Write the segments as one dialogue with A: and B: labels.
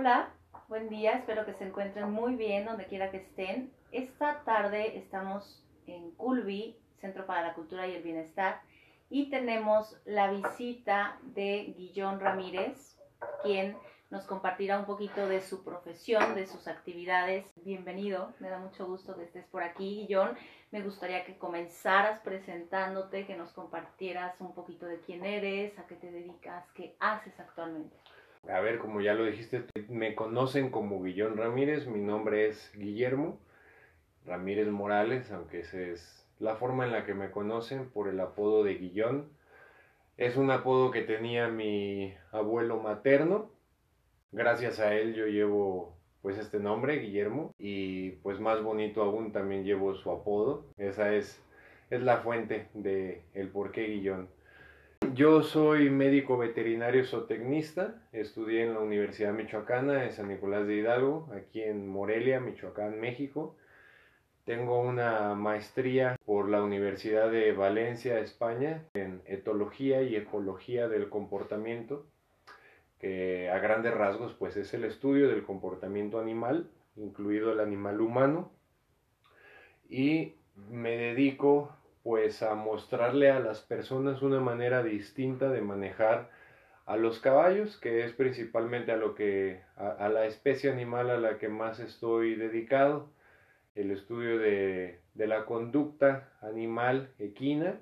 A: Hola, buen día, espero que se encuentren muy bien donde quiera que estén. Esta tarde estamos en Culvi, Centro para la Cultura y el Bienestar, y tenemos la visita de Guillón Ramírez, quien nos compartirá un poquito de su profesión, de sus actividades. Bienvenido, me da mucho gusto que estés por aquí, Guillón. Me gustaría que comenzaras presentándote, que nos compartieras un poquito de quién eres, a qué te dedicas, qué haces actualmente.
B: A ver, como ya lo dijiste, me conocen como Guillón Ramírez, mi nombre es Guillermo Ramírez Morales, aunque esa es la forma en la que me conocen por el apodo de Guillón. Es un apodo que tenía mi abuelo materno, Gracias a él yo llevo pues este nombre, Guillermo, y pues más bonito aún también llevo su apodo. Esa es, es la fuente de el por qué Guillón. Yo soy médico veterinario zootecnista, estudié en la Universidad Michoacana de San Nicolás de Hidalgo, aquí en Morelia, Michoacán, México. Tengo una maestría por la Universidad de Valencia, España, en etología y ecología del comportamiento que a grandes rasgos pues es el estudio del comportamiento animal, incluido el animal humano, y me dedico pues a mostrarle a las personas una manera distinta de manejar a los caballos, que es principalmente a lo que a, la especie animal a la que más estoy dedicado, el estudio de, de la conducta animal equina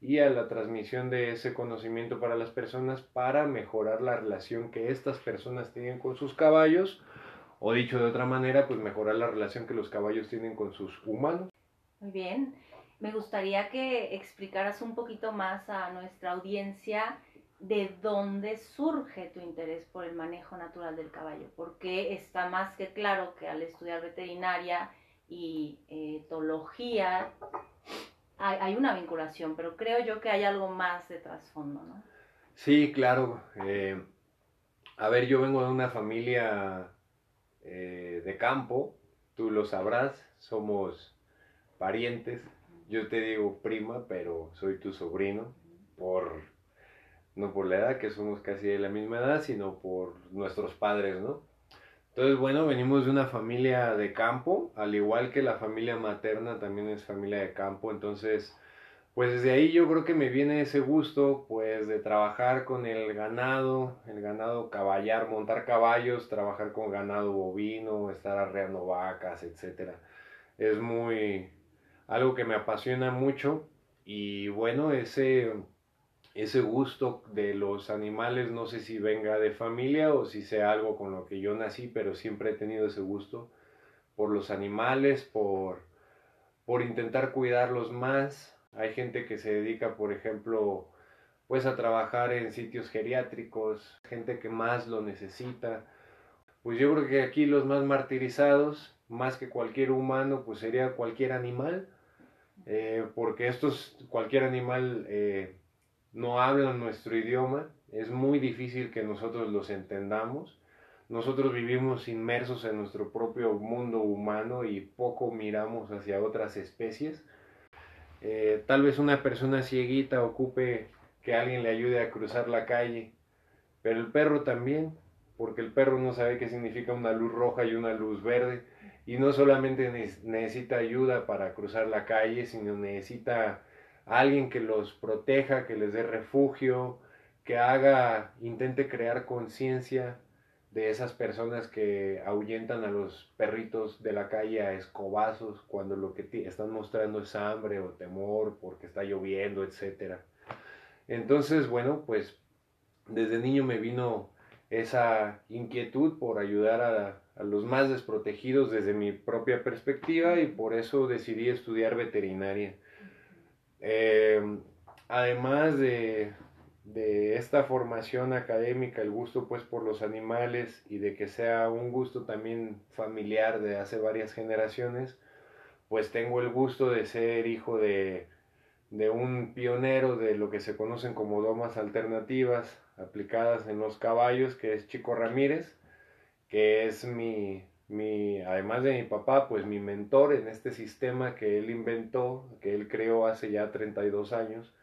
B: y a la transmisión de ese conocimiento para las personas para mejorar la relación que estas personas tienen con sus caballos o dicho de otra manera, pues mejorar la relación que los caballos tienen con sus humanos.
A: Muy bien, me gustaría que explicaras un poquito más a nuestra audiencia de dónde surge tu interés por el manejo natural del caballo, porque está más que claro que al estudiar veterinaria y etología hay, una vinculación, pero creo yo que hay algo más de trasfondo, ¿no?
B: Sí, claro. Eh, a ver, yo vengo de una familia eh, de campo, tú lo sabrás, somos parientes. Yo te digo prima, pero soy tu sobrino, por no por la edad, que somos casi de la misma edad, sino por nuestros padres, ¿no? Entonces, bueno, venimos de una familia de campo, al igual que la familia materna también es familia de campo, entonces, pues desde ahí yo creo que me viene ese gusto, pues, de trabajar con el ganado, el ganado caballar, montar caballos, trabajar con ganado bovino, estar arreando vacas, etc. Es muy, algo que me apasiona mucho y bueno, ese ese gusto de los animales, no sé si venga de familia o si sea algo con lo que yo nací, pero siempre he tenido ese gusto por los animales, por, por intentar cuidarlos más. Hay gente que se dedica, por ejemplo, pues a trabajar en sitios geriátricos, gente que más lo necesita. Pues yo creo que aquí los más martirizados, más que cualquier humano, pues sería cualquier animal, eh, porque estos, cualquier animal eh, no hablan nuestro idioma, es muy difícil que nosotros los entendamos. Nosotros vivimos inmersos en nuestro propio mundo humano y poco miramos hacia otras especies. Eh, tal vez una persona cieguita ocupe que alguien le ayude a cruzar la calle, pero el perro también, porque el perro no sabe qué significa una luz roja y una luz verde, y no solamente necesita ayuda para cruzar la calle, sino necesita alguien que los proteja, que les dé refugio, que haga, intente crear conciencia de esas personas que ahuyentan a los perritos de la calle a escobazos cuando lo que están mostrando es hambre o temor porque está lloviendo, etc. Entonces, bueno, pues desde niño me vino esa inquietud por ayudar a, a los más desprotegidos desde mi propia perspectiva y por eso decidí estudiar veterinaria. Eh, además de, esta formación académica, el gusto pues por los animales y de que sea un gusto también familiar de hace varias generaciones, pues tengo el gusto de ser hijo de, de un pionero de lo que se conocen como domas alternativas aplicadas en los caballos, que es Chico Ramírez, que es mi, mi, además de mi papá, pues mi mentor en este sistema que él inventó, que él creó hace ya 32 años,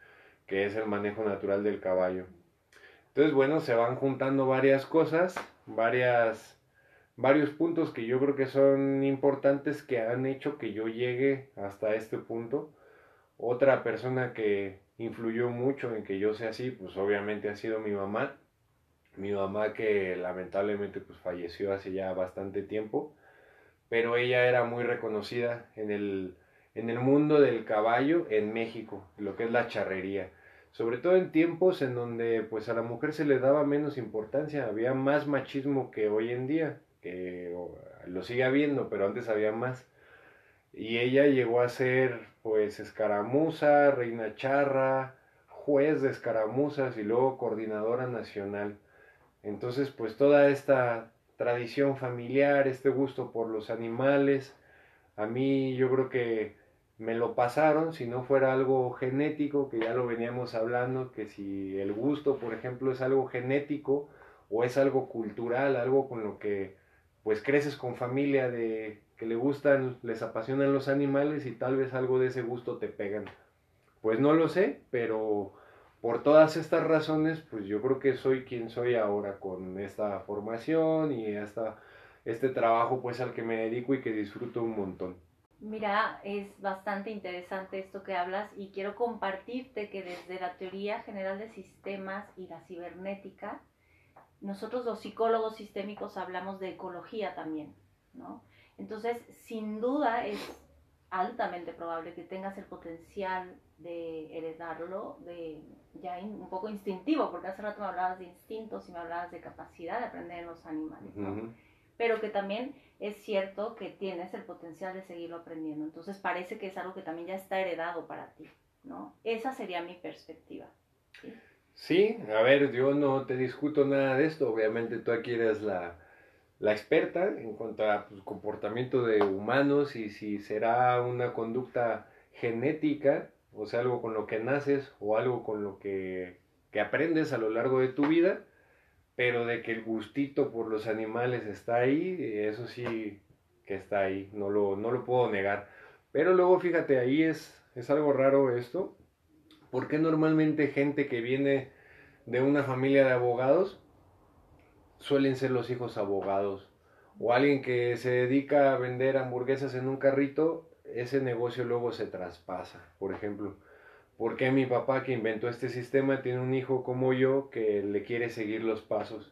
B: que es el manejo natural del caballo. Entonces, bueno, se van juntando varias cosas, varias varios puntos que yo creo que son importantes que han hecho que yo llegue hasta este punto. Otra persona que influyó mucho en que yo sea así, pues obviamente ha sido mi mamá. Mi mamá que lamentablemente pues falleció hace ya bastante tiempo, pero ella era muy reconocida en el, en el mundo del caballo en México, lo que es la charrería sobre todo en tiempos en donde pues a la mujer se le daba menos importancia, había más machismo que hoy en día, que lo sigue habiendo, pero antes había más. Y ella llegó a ser pues escaramuza, reina charra, juez de escaramuzas y luego coordinadora nacional. Entonces pues toda esta tradición familiar, este gusto por los animales, a mí yo creo que me lo pasaron, si no fuera algo genético, que ya lo veníamos hablando, que si el gusto, por ejemplo, es algo genético o es algo cultural, algo con lo que pues creces con familia de que le gustan, les apasionan los animales y tal vez algo de ese gusto te pegan. Pues no lo sé, pero por todas estas razones, pues yo creo que soy quien soy ahora con esta formación y esta, este trabajo pues al que me dedico y que disfruto un montón.
A: Mira, es bastante interesante esto que hablas y quiero compartirte que desde la teoría general de sistemas y la cibernética, nosotros los psicólogos sistémicos hablamos de ecología también, ¿no? Entonces, sin duda es altamente probable que tengas el potencial de heredarlo, de ya un poco instintivo, porque hace rato me hablabas de instintos y me hablabas de capacidad de aprender en los animales, ¿no? Pero que también es cierto que tienes el potencial de seguirlo aprendiendo. Entonces parece que es algo que también ya está heredado para ti, ¿no? Esa sería mi perspectiva.
B: Sí, a ver, yo no te discuto nada de esto. Obviamente tú aquí eres la, la experta en cuanto a pues, comportamiento de humanos y si será una conducta genética, o sea, algo con lo que naces o algo con lo que, que aprendes a lo largo de tu vida pero de que el gustito por los animales está ahí, eso sí que está ahí, no lo, no lo puedo negar. Pero luego fíjate, ahí es, es algo raro esto, porque normalmente gente que viene de una familia de abogados suelen ser los hijos abogados? O alguien que se dedica a vender hamburguesas en un carrito, ese negocio luego se traspasa, por ejemplo. ¿Por qué mi papá que inventó este sistema tiene un hijo como yo que le quiere seguir los pasos?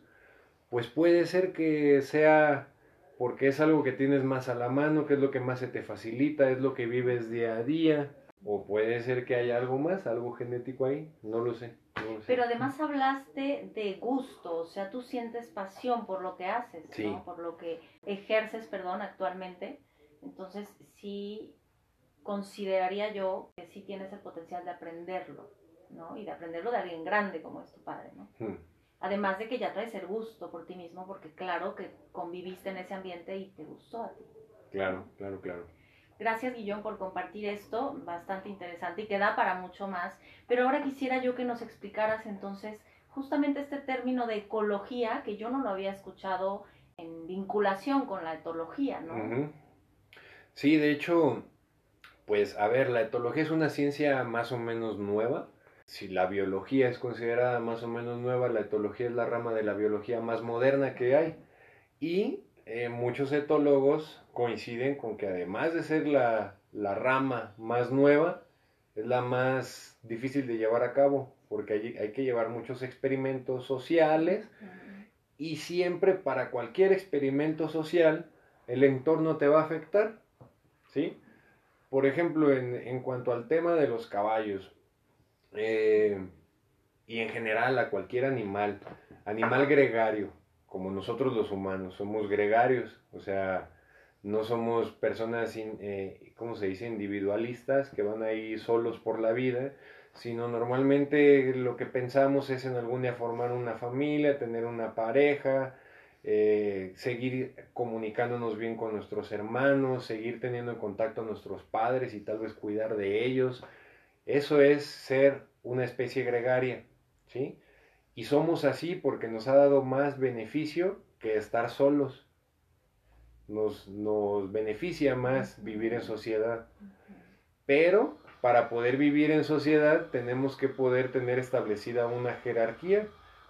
B: Pues puede ser que sea porque es algo que tienes más a la mano, que es lo que más se te facilita, es lo que vives día a día, o puede ser que haya algo más, algo genético ahí, no lo sé.
A: Pero además hablaste de gusto, o sea, tú sientes pasión por lo que haces, ¿no? por lo que ejerces, perdón, actualmente. Entonces, sí consideraría yo que sí tienes el potencial de aprenderlo, ¿no? Y de aprenderlo de alguien grande como es tu padre, ¿no? Hmm. Además de que ya traes el gusto por ti mismo, porque claro que conviviste en ese ambiente y te gustó a ti.
B: Claro, claro, claro.
A: Gracias, Guillón, por compartir esto, bastante interesante y que da para mucho más. Pero ahora quisiera yo que nos explicaras entonces justamente este término de ecología, que yo no lo había escuchado en vinculación con la etología, ¿no?
B: Sí, de hecho, pues a ver, la etología es una ciencia más o menos nueva. Si la biología es considerada más o menos nueva, la etología es la rama de la biología más moderna que hay. Y eh, muchos etólogos coinciden con que además de ser la, la, rama más nueva, es la más difícil de llevar a cabo, porque hay, hay que llevar muchos experimentos sociales y siempre para cualquier experimento social el entorno te va a afectar, ¿sí? Por ejemplo, en, cuanto al tema de los caballos, eh, y en general a cualquier animal, animal gregario, como nosotros los humanos, somos gregarios, o sea, no somos personas, eh, ¿cómo se dice?, individualistas que van ahí solos por la vida, sino normalmente lo que pensamos es en algún día formar una familia, tener una pareja, eh, seguir comunicándonos bien con nuestros hermanos, seguir teniendo en contacto a nuestros padres y tal vez cuidar de ellos. Eso es ser una especie gregaria, ¿sí? Y somos así porque nos ha dado más beneficio que estar solos. Nos, nos beneficia más vivir en sociedad. Pero para poder vivir en sociedad tenemos que poder tener establecida una jerarquía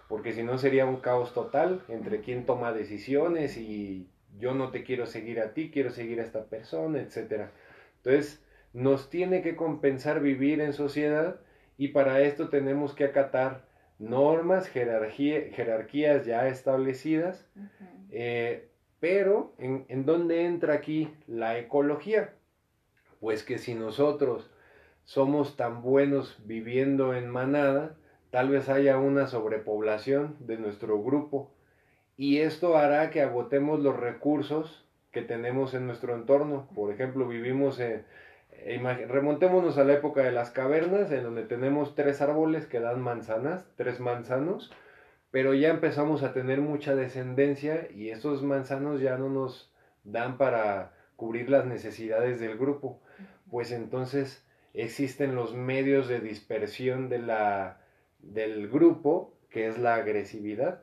B: porque si no sería un caos total entre quién toma decisiones y yo no te quiero seguir a ti, quiero seguir a esta persona, etc. Entonces, nos tiene que compensar vivir en sociedad y para esto tenemos que acatar normas, jerarquías ya establecidas, eh, pero ¿en, ¿en dónde entra aquí la ecología? Pues que si nosotros somos tan buenos viviendo en manada, tal vez haya una sobrepoblación de nuestro grupo y esto hará que agotemos los recursos que tenemos en nuestro entorno. Por ejemplo, vivimos en, remontémonos a la época de las cavernas, en donde tenemos tres árboles que dan manzanas, tres manzanos, pero ya empezamos a tener mucha descendencia y esos manzanos ya no nos dan para cubrir las necesidades del grupo. Pues entonces existen los medios de dispersión de la, del grupo, que es la agresividad.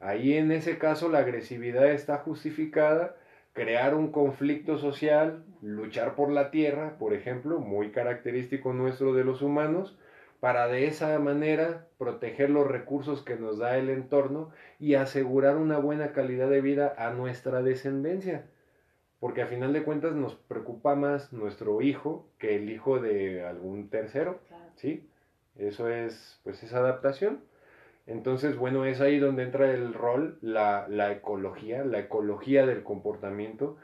B: Ahí en ese caso la agresividad está justificada, crear un conflicto social, luchar por la tierra, por ejemplo, muy característico nuestro de los humanos, para de esa manera proteger los recursos que nos da el entorno y asegurar una buena calidad de vida a nuestra descendencia. Porque a final de cuentas nos preocupa más nuestro hijo que el hijo de algún tercero, ¿sí? Eso es, pues, esa adaptación. Entonces, bueno, es ahí donde entra el rol, la, la, ecología, la ecología del comportamiento.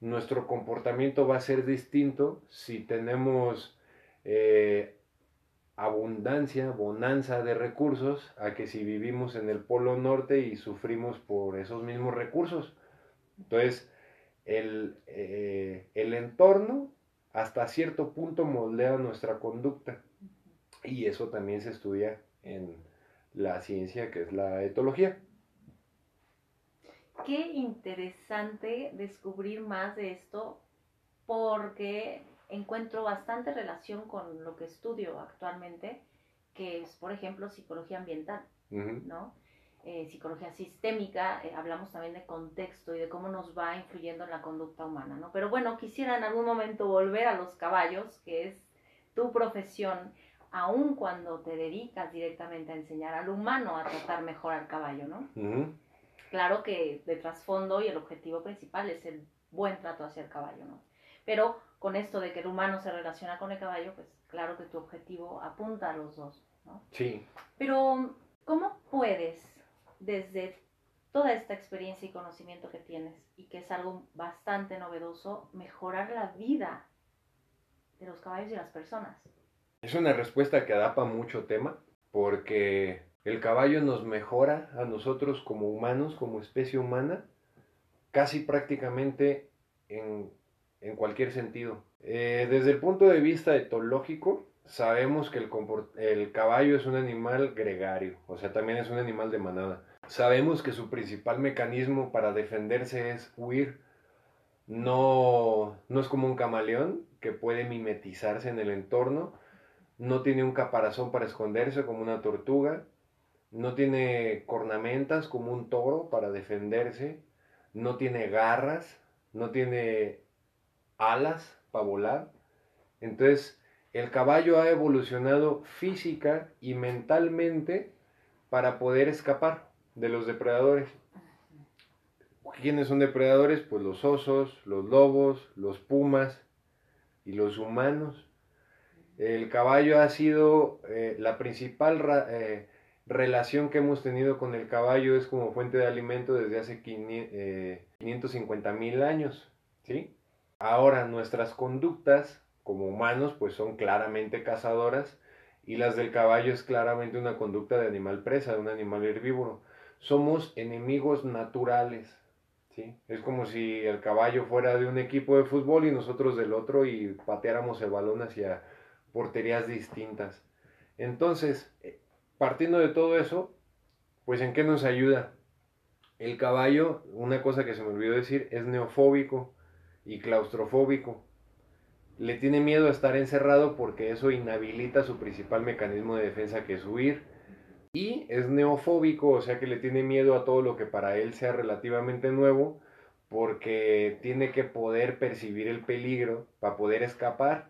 B: Nuestro comportamiento va a ser distinto si tenemos eh, abundancia, bonanza de recursos, a que si vivimos en el Polo Norte y sufrimos por esos mismos recursos. Entonces, el, eh, el entorno hasta cierto punto moldea nuestra conducta y eso también se estudia en la ciencia que es la etología.
A: Qué interesante descubrir más de esto porque encuentro bastante relación con lo que estudio actualmente, que es, por ejemplo, psicología ambiental, ¿no? Eh, psicología sistémica, eh, hablamos también de contexto y de cómo nos va influyendo en la conducta humana, ¿no? Pero bueno, quisiera en algún momento volver a los caballos, que es tu profesión, aun cuando te dedicas directamente a enseñar al humano a tratar mejor al caballo, ¿no? Claro que de trasfondo y el objetivo principal es el buen trato hacia el caballo, ¿no? Pero con esto de que el humano se relaciona con el caballo, pues claro que tu objetivo apunta a los dos, ¿no?
B: Sí.
A: Pero, ¿cómo puedes, desde toda esta experiencia y conocimiento que tienes, y que es algo bastante novedoso, mejorar la vida de los caballos y las personas?
B: Es una respuesta que adapa mucho tema, porque el caballo nos mejora a nosotros como humanos, como especie humana, casi prácticamente en, cualquier sentido. Eh, desde el punto de vista etológico, sabemos que el, el caballo es un animal gregario, o sea, también es un animal de manada. Sabemos que su principal mecanismo para defenderse es huir. No, no es como un camaleón que puede mimetizarse en el entorno, no tiene un caparazón para esconderse como una tortuga, no tiene cornamentas como un toro para defenderse, no tiene garras, no tiene alas para volar. Entonces, el caballo ha evolucionado física y mentalmente para poder escapar de los depredadores. ¿Quiénes son depredadores? Pues los osos, los lobos, los pumas y los humanos. El caballo ha sido eh, la principal eh, relación que hemos tenido con el caballo es como fuente de alimento desde hace 550 eh, mil años, ¿sí? Ahora nuestras conductas como humanos pues son claramente cazadoras y las del caballo es claramente una conducta de animal presa, de un animal herbívoro. Somos enemigos naturales, ¿sí? Es como si el caballo fuera de un equipo de fútbol y nosotros del otro y pateáramos el balón hacia porterías distintas. Entonces, eh, partiendo de todo eso, pues ¿en qué nos ayuda? El caballo, una cosa que se me olvidó decir, es neofóbico y claustrofóbico. Le tiene miedo a estar encerrado porque eso inhabilita su principal mecanismo de defensa que es huir. Y es neofóbico, o sea que le tiene miedo a todo lo que para él sea relativamente nuevo porque tiene que poder percibir el peligro para poder escapar.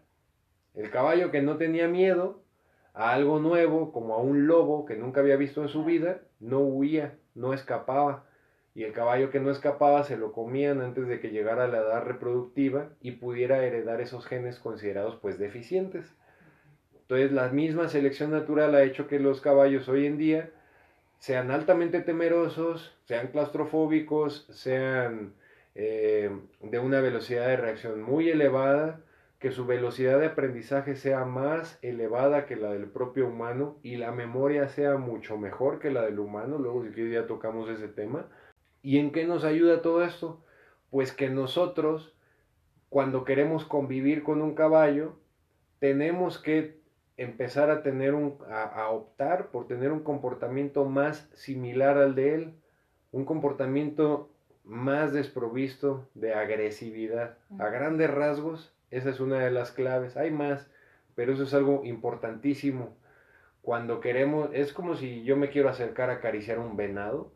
B: El caballo que no tenía miedo a algo nuevo, como a un lobo que nunca había visto en su vida, no huía, no escapaba. Y el caballo que no escapaba se lo comían antes de que llegara a la edad reproductiva y pudiera heredar esos genes considerados pues deficientes. Entonces la misma selección natural ha hecho que los caballos hoy en día sean altamente temerosos, sean claustrofóbicos, sean eh, de una velocidad de reacción muy elevada, que su velocidad de aprendizaje sea más elevada que la del propio humano y la memoria sea mucho mejor que la del humano, luego si quieres ya tocamos ese tema. ¿Y en qué nos ayuda todo esto? Pues que nosotros, cuando queremos convivir con un caballo, tenemos que empezar a tener un, a, optar por tener un comportamiento más similar al de él, un comportamiento más desprovisto de agresividad. A grandes rasgos, esa es una de las claves. Hay más, pero eso es algo importantísimo. Cuando queremos, es como si yo me quiero acercar a acariciar un venado.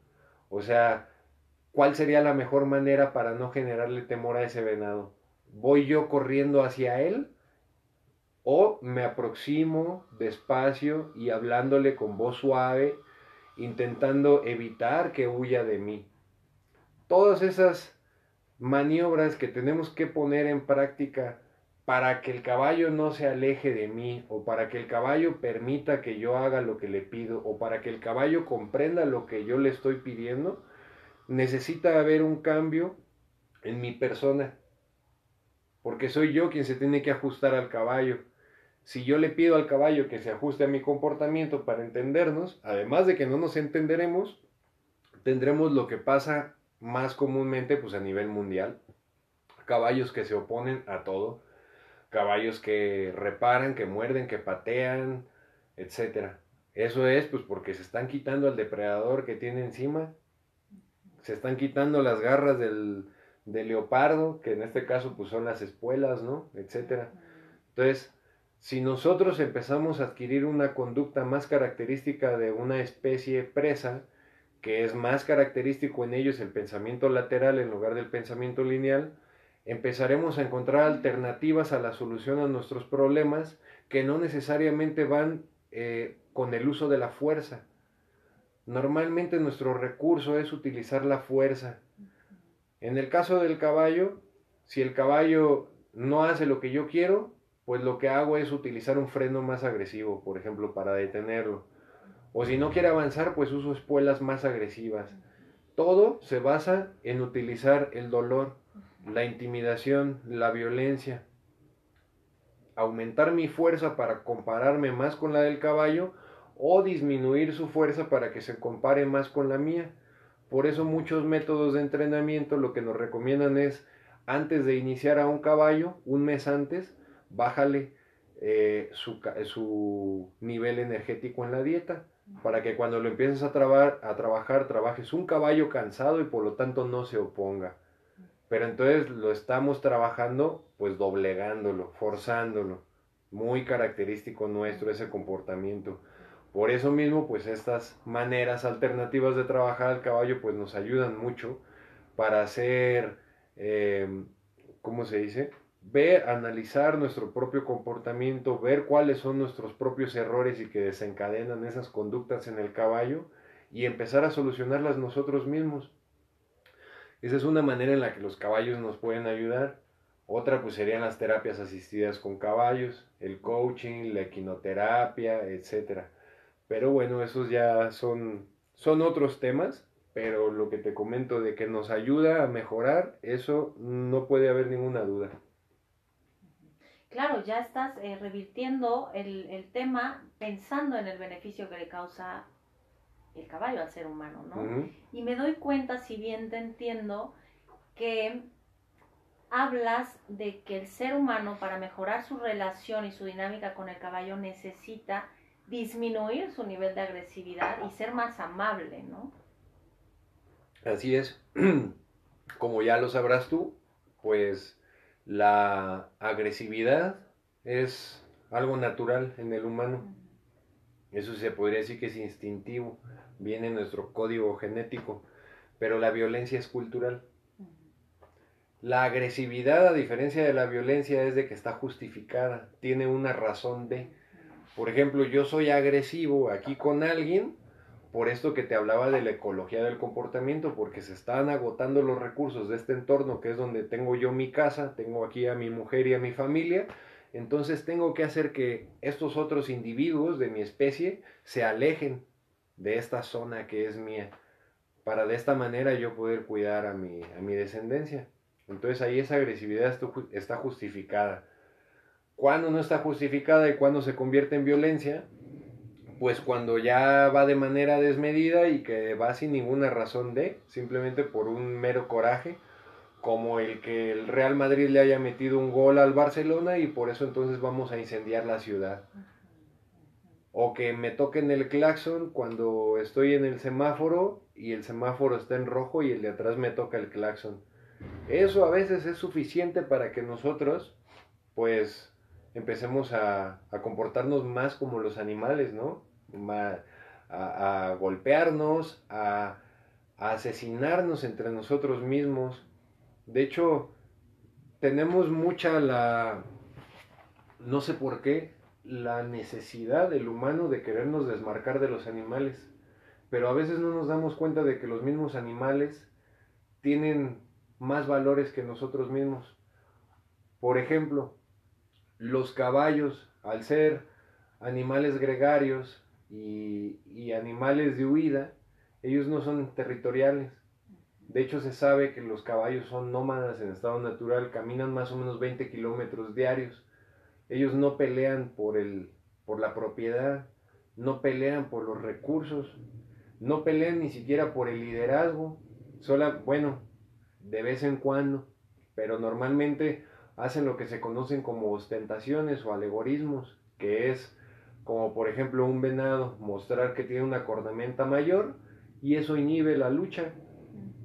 B: O sea, ¿cuál sería la mejor manera para no generarle temor a ese venado? ¿Voy yo corriendo hacia él? ¿O me aproximo despacio y hablándole con voz suave, intentando evitar que huya de mí? Todas esas maniobras que tenemos que poner en práctica para que el caballo no se aleje de mí o para que el caballo permita que yo haga lo que le pido o para que el caballo comprenda lo que yo le estoy pidiendo, necesita haber un cambio en mi persona. Porque soy yo quien se tiene que ajustar al caballo. Si yo le pido al caballo que se ajuste a mi comportamiento para entendernos, además de que no nos entenderemos, tendremos lo que pasa más comúnmente pues a nivel mundial. Caballos que se oponen a todo caballos que reparan, que muerden, que patean, etcétera. Eso es pues porque se están quitando al depredador que tiene encima, se están quitando las garras del, leopardo, que en este caso pues son las espuelas, ¿no? etcétera. Entonces, si nosotros empezamos a adquirir una conducta más característica de una especie presa, que es más característico en ellos el pensamiento lateral en lugar del pensamiento lineal, empezaremos a encontrar alternativas a la solución a nuestros problemas que no necesariamente van eh, con el uso de la fuerza. Normalmente nuestro recurso es utilizar la fuerza. En el caso del caballo, si el caballo no hace lo que yo quiero, pues lo que hago es utilizar un freno más agresivo, por ejemplo, para detenerlo. O si no quiere avanzar, pues uso espuelas más agresivas. Todo se basa en utilizar el dolor la intimidación, la violencia, aumentar mi fuerza para compararme más con la del caballo o disminuir su fuerza para que se compare más con la mía. Por eso muchos métodos de entrenamiento lo que nos recomiendan es antes de iniciar a un caballo, un mes antes, bájale eh, su, su, nivel energético en la dieta para que cuando lo empieces a, a trabajar trabajes un caballo cansado y por lo tanto no se oponga. Pero entonces lo estamos trabajando pues doblegándolo, forzándolo. Muy característico nuestro ese comportamiento. Por eso mismo pues estas maneras alternativas de trabajar al caballo pues nos ayudan mucho para hacer, eh, ¿cómo se dice? Ver, analizar nuestro propio comportamiento, ver cuáles son nuestros propios errores y que desencadenan esas conductas en el caballo y empezar a solucionarlas nosotros mismos. Esa es una manera en la que los caballos nos pueden ayudar. Otra pues serían las terapias asistidas con caballos, el coaching, la equinoterapia, etc. Pero bueno, esos ya son, son otros temas, pero lo que te comento de que nos ayuda a mejorar, eso no puede haber ninguna duda.
A: Claro, ya estás eh, revirtiendo el, el tema pensando en el beneficio que le causa el caballo al ser humano, ¿no? Y me doy cuenta, si bien te entiendo, que hablas de que el ser humano para mejorar su relación y su dinámica con el caballo necesita disminuir su nivel de agresividad y ser más amable, ¿no?
B: Así es. Como ya lo sabrás tú, pues la agresividad es algo natural en el humano. Eso se podría decir que es instintivo viene nuestro código genético, pero la violencia es cultural. La agresividad, a diferencia de la violencia, es de que está justificada, tiene una razón de. Por ejemplo, yo soy agresivo aquí con alguien por esto que te hablaba de la ecología del comportamiento, porque se están agotando los recursos de este entorno, que es donde tengo yo mi casa, tengo aquí a mi mujer y a mi familia, entonces tengo que hacer que estos otros individuos de mi especie se alejen de esta zona que es mía, para de esta manera yo poder cuidar a mi, a mi descendencia. Entonces ahí esa agresividad está justificada. ¿Cuándo no está justificada y cuándo se convierte en violencia? Pues cuando ya va de manera desmedida y que va sin ninguna razón de, simplemente por un mero coraje, como el que el Real Madrid le haya metido un gol al Barcelona y por eso entonces vamos a incendiar la ciudad. O que me toquen el claxon cuando estoy en el semáforo y el semáforo está en rojo y el de atrás me toca el claxon. Eso a veces es suficiente para que nosotros, pues, empecemos a, comportarnos más como los animales, ¿no? a, golpearnos, a, a asesinarnos entre nosotros mismos. De hecho, tenemos mucha la, no sé por qué, la necesidad del humano de querernos desmarcar de los animales. Pero a veces no nos damos cuenta de que los mismos animales tienen más valores que nosotros mismos. Por ejemplo, los caballos, al ser animales gregarios y, animales de huida, ellos no son territoriales. De hecho, se sabe que los caballos son nómadas en estado natural, caminan más o menos 20 kilómetros diarios. Ellos no pelean por, el, por la propiedad, no pelean por los recursos, no pelean ni siquiera por el liderazgo. Sola, bueno, de vez en cuando, pero normalmente hacen lo que se conocen como ostentaciones o alegorismos, que es como por ejemplo un venado mostrar que tiene una cornamenta mayor y eso inhibe la lucha,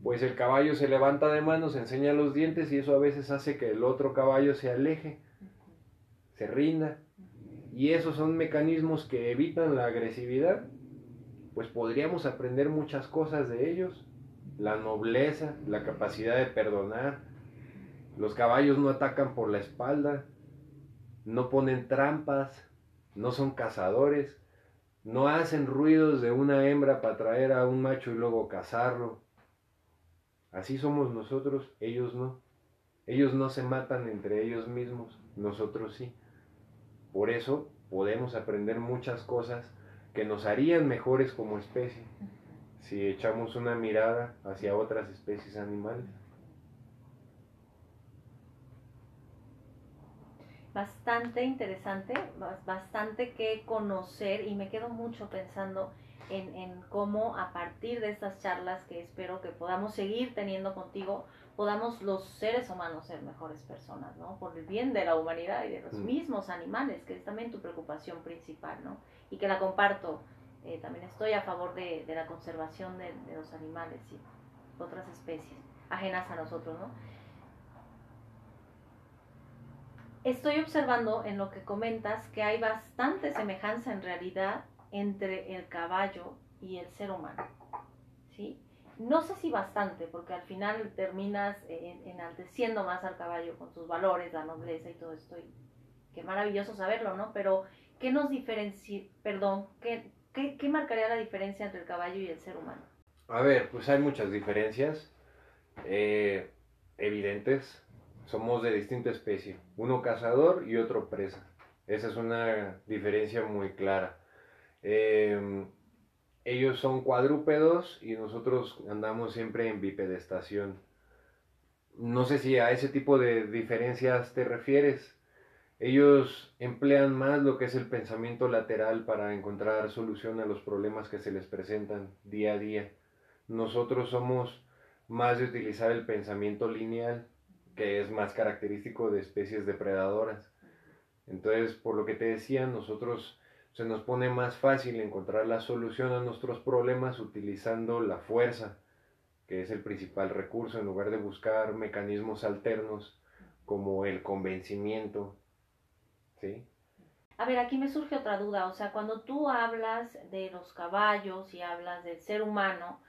B: pues el caballo se levanta de manos, enseña los dientes y eso a veces hace que el otro caballo se aleje, se rinda. Y esos son mecanismos que evitan la agresividad. Pues podríamos aprender muchas cosas de ellos la nobleza, la capacidad de perdonar. Los caballos no atacan por la espalda, no ponen trampas, no son cazadores, no hacen ruidos de una hembra para traer a un macho y luego cazarlo. Así somos nosotros, ellos no. Ellos no se matan entre ellos mismos, nosotros sí. Por eso podemos aprender muchas cosas que nos harían mejores como especie si echamos una mirada hacia otras especies animales.
A: Bastante interesante, bastante que conocer y me quedo mucho pensando en, en, cómo a partir de estas charlas que espero que podamos seguir teniendo contigo, podamos los seres humanos ser mejores personas, ¿no? Por el bien de la humanidad y de los mm. mismos animales, que es también tu preocupación principal, ¿no? Y que la comparto eh, también estoy a favor de, la conservación de, los animales y otras especies ajenas a nosotros, ¿no? Estoy observando en lo que comentas que hay bastante semejanza en realidad entre el caballo y el ser humano, ¿sí? No sé si bastante, porque al final terminas enalteciendo más al caballo con sus valores, la nobleza y todo esto, y qué maravilloso saberlo, ¿no? Pero, ¿qué nos diferencia, perdón, qué, ¿Qué, marcaría la diferencia entre el caballo y el ser humano?
B: A ver, pues hay muchas diferencias eh, evidentes. Somos de distinta especie, uno cazador y otro presa. Esa es una diferencia muy clara. Em, ellos son cuadrúpedos y nosotros andamos siempre en bipedestación. No sé si a ese tipo de diferencias te refieres. Ellos emplean más lo que es el pensamiento lateral para encontrar solución a los problemas que se les presentan día a día. Nosotros somos más de utilizar el pensamiento lineal, que es más característico de especies depredadoras. Entonces, por lo que te decía, nosotros se nos pone más fácil encontrar la solución a nuestros problemas utilizando la fuerza, que es el principal recurso, en lugar de buscar mecanismos alternos como el convencimiento,
A: a ver, aquí me surge otra duda, o sea, cuando tú hablas de los caballos y hablas del ser humano,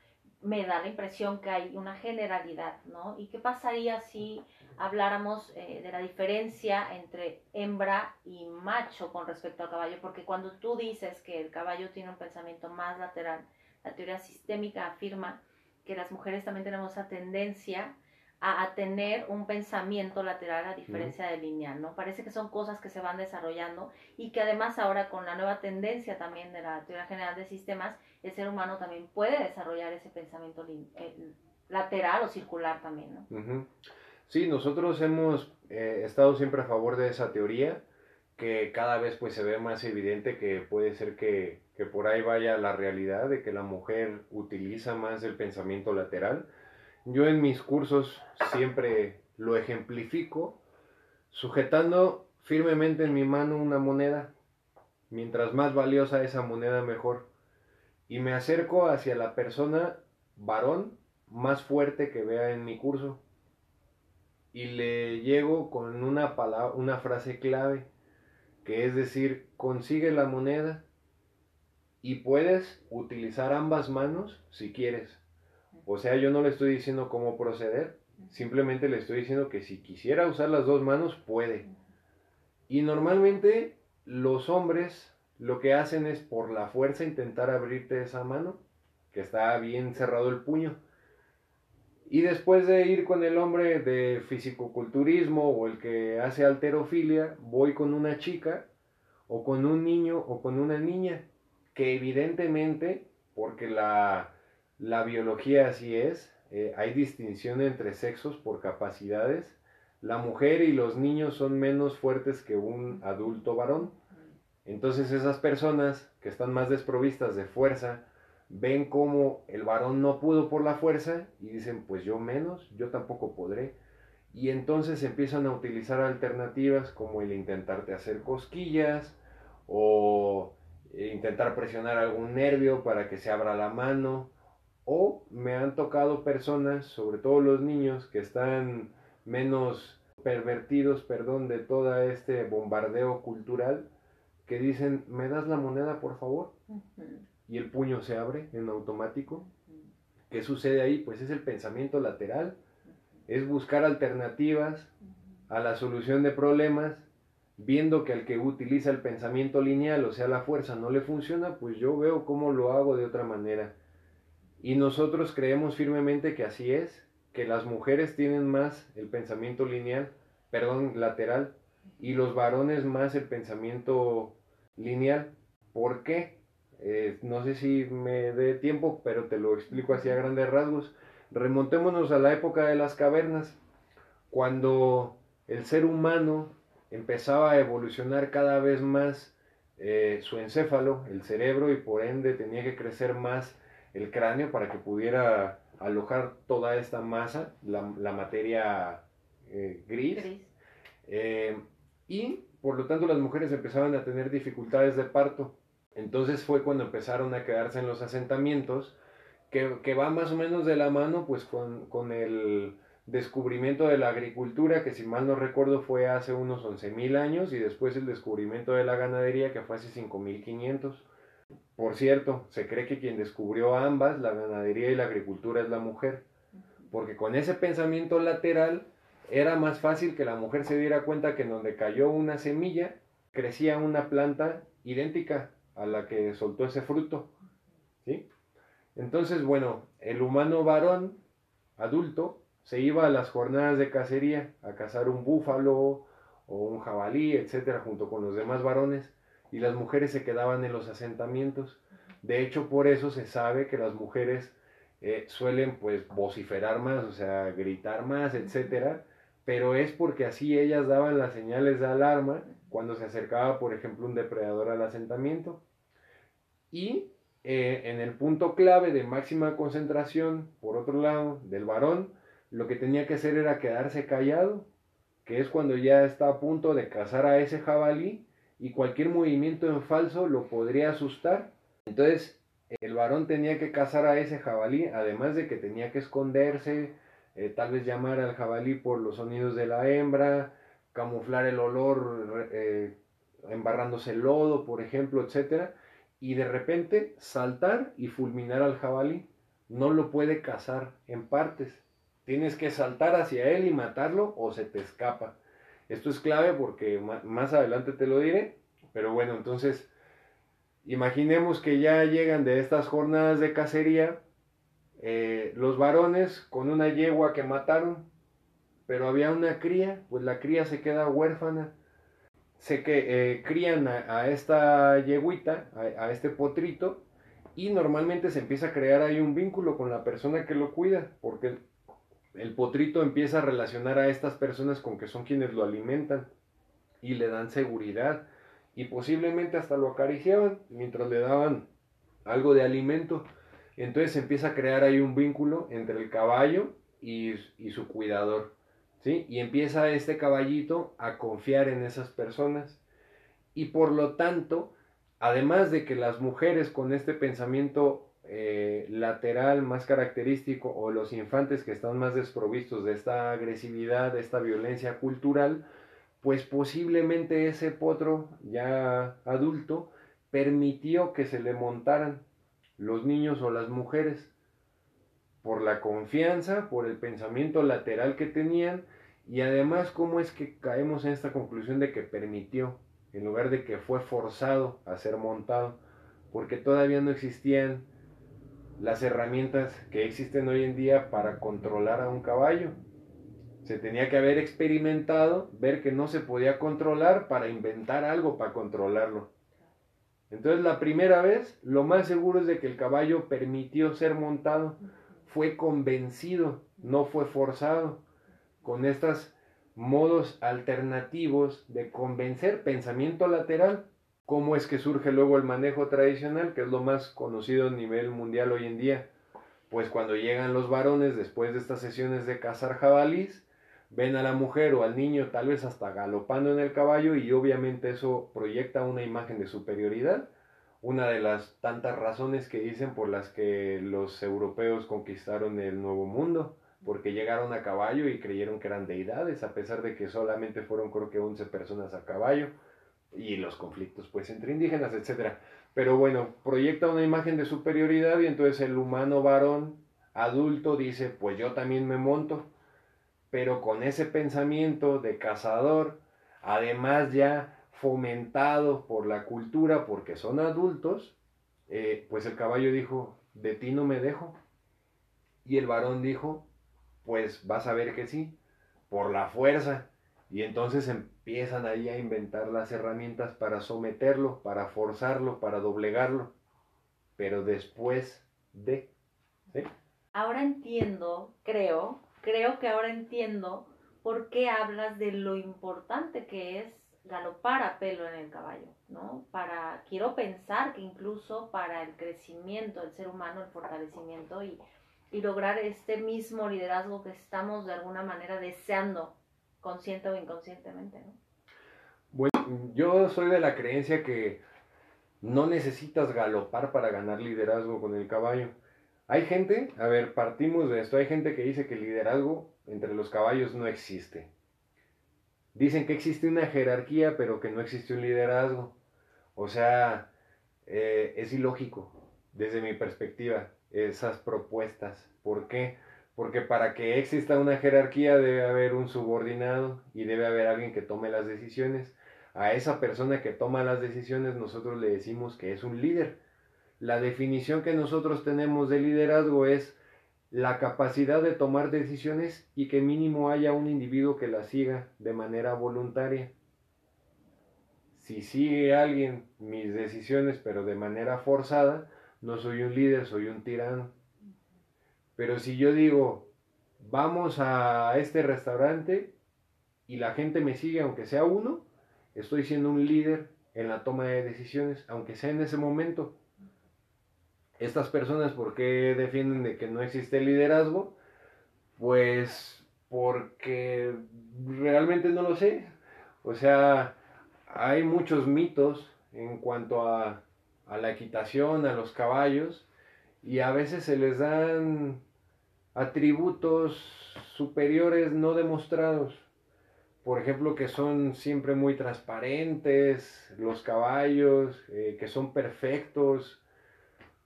A: me da la impresión que hay una generalidad, ¿no? ¿Y qué pasaría si habláramos eh, de la diferencia entre hembra y macho con respecto al caballo? Porque cuando tú dices que el caballo tiene un pensamiento más lateral la teoría sistémica afirma que las mujeres también tenemos esa tendencia a, tener un pensamiento lateral a diferencia de lineal, ¿no? Parece que son cosas que se van desarrollando y que además ahora con la nueva tendencia también de la teoría general de sistemas, el ser humano también puede desarrollar ese pensamiento eh, lateral o circular también, ¿no?
B: Sí, nosotros hemos eh, estado siempre a favor de esa teoría, que cada vez pues se ve más evidente que puede ser que, que por ahí vaya la realidad de que la mujer utiliza más el pensamiento lateral yo en mis cursos siempre lo ejemplifico sujetando firmemente en mi mano una moneda. Mientras más valiosa esa moneda, mejor. Y me acerco hacia la persona varón más fuerte que vea en mi curso. Y le llego con una, palabra, una frase clave, que es decir, consigue la moneda y puedes utilizar ambas manos si quieres. O sea, yo no le estoy diciendo cómo proceder, simplemente le estoy diciendo que si quisiera usar las dos manos, puede. Y normalmente los hombres lo que hacen es por la fuerza intentar abrirte esa mano, que está bien cerrado el puño. Y después de ir con el hombre de fisicoculturismo o el que hace alterofilia, voy con una chica o con un niño o con una niña, que evidentemente, porque la la biología así es, eh, hay distinción entre sexos por capacidades. La mujer y los niños son menos fuertes que un adulto varón. Entonces esas personas que están más desprovistas de fuerza ven como el varón no pudo por la fuerza y dicen pues yo menos, yo tampoco podré. Y entonces empiezan a utilizar alternativas como el intentarte hacer cosquillas o eh, intentar presionar algún nervio para que se abra la mano o me han tocado personas, sobre todo los niños, que están menos pervertidos, perdón, de todo este bombardeo cultural, que dicen, ¿me das la moneda, por favor? Y el puño se abre en automático. ¿Qué sucede ahí? Pues es el pensamiento lateral, es buscar alternativas a la solución de problemas, viendo que al que utiliza el pensamiento lineal, o sea, la fuerza, no le funciona, pues yo veo cómo lo hago de otra manera y nosotros creemos firmemente que así es, que las mujeres tienen más el pensamiento lineal, perdón, lateral, y los varones más el pensamiento lineal. ¿Por qué? Eh, no sé si me dé tiempo, pero te lo explico así a grandes rasgos. Remontémonos a la época de las cavernas, cuando el ser humano empezaba a evolucionar cada vez más eh, su encéfalo, el cerebro, y por ende tenía que crecer más el cráneo para que pudiera alojar toda esta masa, la, materia eh, gris. Eh, y por lo tanto las mujeres empezaban a tener dificultades de parto. Entonces fue cuando empezaron a quedarse en los asentamientos, que, que va más o menos de la mano pues con, con, el descubrimiento de la agricultura, que si mal no recuerdo fue hace unos 11.000 años, y después el descubrimiento de la ganadería, que fue hace 5.500. Por cierto, se cree que quien descubrió ambas, la ganadería y la agricultura, es la mujer, porque con ese pensamiento lateral era más fácil que la mujer se diera cuenta que en donde cayó una semilla, crecía una planta idéntica a la que soltó ese fruto. ¿sí? Entonces, bueno, el humano varón, adulto, se iba a las jornadas de cacería a cazar un búfalo o un jabalí, etcétera, junto con los demás varones y las mujeres se quedaban en los asentamientos. De hecho, por eso se sabe que las mujeres eh, suelen pues vociferar más, o sea, gritar más, etcétera, pero es porque así ellas daban las señales de alarma cuando se acercaba, por ejemplo, un depredador al asentamiento. Y eh, en el punto clave de máxima concentración, por otro lado, del varón, lo que tenía que hacer era quedarse callado, que es cuando ya está a punto de cazar a ese jabalí y cualquier movimiento en falso lo podría asustar. Entonces el varón tenía que cazar a ese jabalí, además de que tenía que esconderse, eh, tal vez llamar al jabalí por los sonidos de la hembra, camuflar el olor eh, embarrándose el lodo, por ejemplo, etc. Y de repente saltar y fulminar al jabalí. No lo puede cazar en partes. Tienes que saltar hacia él y matarlo o se te escapa. Esto es clave porque más adelante te lo diré, pero bueno, entonces Imaginemos que ya llegan de estas jornadas de cacería eh, los varones con una yegua que mataron, pero había una cría, pues la cría se queda huérfana. Se que eh, crían a, esta yeguita, a, a este potrito, y normalmente se empieza a crear ahí un vínculo con la persona que lo cuida, porque el potrito empieza a relacionar a estas personas con que son quienes lo alimentan y le dan seguridad y posiblemente hasta lo acariciaban mientras le daban algo de alimento. Entonces empieza a crear ahí un vínculo entre el caballo y, y su cuidador. ¿sí? Y empieza este caballito a confiar en esas personas. Y por lo tanto, además de que las mujeres con este pensamiento eh, lateral más característico o los infantes que están más desprovistos de esta agresividad, de esta violencia cultural, pues posiblemente ese potro ya adulto permitió que se le montaran los niños o las mujeres. Por la confianza, por el pensamiento lateral que tenían y además cómo es que caemos en esta conclusión de que permitió en lugar de que fue forzado a ser montado porque todavía no existían las herramientas que existen hoy en día para controlar a un caballo. Se tenía que haber experimentado, ver que no se podía controlar para inventar algo para controlarlo. Entonces la primera vez, lo más seguro es de que el caballo permitió ser montado, fue convencido, no fue forzado, con estos modos alternativos de convencer pensamiento lateral cómo es que surge luego el manejo tradicional, que es lo más conocido a nivel mundial hoy en día. Pues cuando llegan los varones después de estas sesiones de cazar jabalís, ven a la mujer o al niño tal vez hasta galopando en el caballo y obviamente eso proyecta una imagen de superioridad. Una de las tantas razones que dicen por las que los europeos conquistaron el Nuevo Mundo, porque llegaron a caballo y creyeron que eran deidades, a pesar de que solamente fueron creo que 11 personas a caballo y los conflictos pues entre indígenas, etcétera. Pero bueno, proyecta una imagen de superioridad y entonces el humano varón adulto dice, pues yo también me monto, pero con ese pensamiento de cazador, además ya fomentado por la cultura porque son adultos, eh, pues el caballo dijo, de ti no me dejo. Y el varón dijo, pues vas a ver que sí, por la fuerza. Y entonces empiezan ahí a inventar las herramientas para someterlo, para forzarlo, para doblegarlo. Pero después de...
A: Ahora entiendo, creo, creo que ahora entiendo por qué hablas de lo importante que es galopar a pelo en el caballo, ¿no? Para, quiero pensar que incluso para el crecimiento del ser humano, el fortalecimiento y lograr este mismo liderazgo que estamos de alguna manera deseando consciente o inconscientemente, ¿no?
B: Bueno, yo soy de la creencia que no necesitas galopar para ganar liderazgo con el caballo. Hay gente, a ver, partimos de esto, hay gente que dice que el liderazgo entre los caballos no existe. Dicen que existe una jerarquía, pero que no existe un liderazgo. O sea, eh, es ilógico, desde mi perspectiva, esas propuestas. ¿Por qué? Porque para que exista una jerarquía debe haber un subordinado y debe haber alguien que tome las decisiones. A esa persona que toma las decisiones nosotros le decimos que es un líder. La definición que nosotros tenemos de liderazgo es la capacidad de tomar decisiones y que mínimo haya un individuo que las siga de manera voluntaria. Si sigue alguien mis decisiones pero de manera forzada, no soy un líder, soy un tirano. Pero si yo digo, vamos a este restaurante y la gente me sigue, aunque sea uno, estoy siendo un líder en la toma de decisiones, aunque sea en ese momento. Estas personas, ¿por qué defienden de que no existe liderazgo? Pues porque realmente no lo sé. O sea, hay muchos mitos en cuanto a, a la equitación, a los caballos, y a veces se les dan atributos superiores no demostrados. Por ejemplo, que son siempre muy transparentes, los caballos, eh, que son perfectos,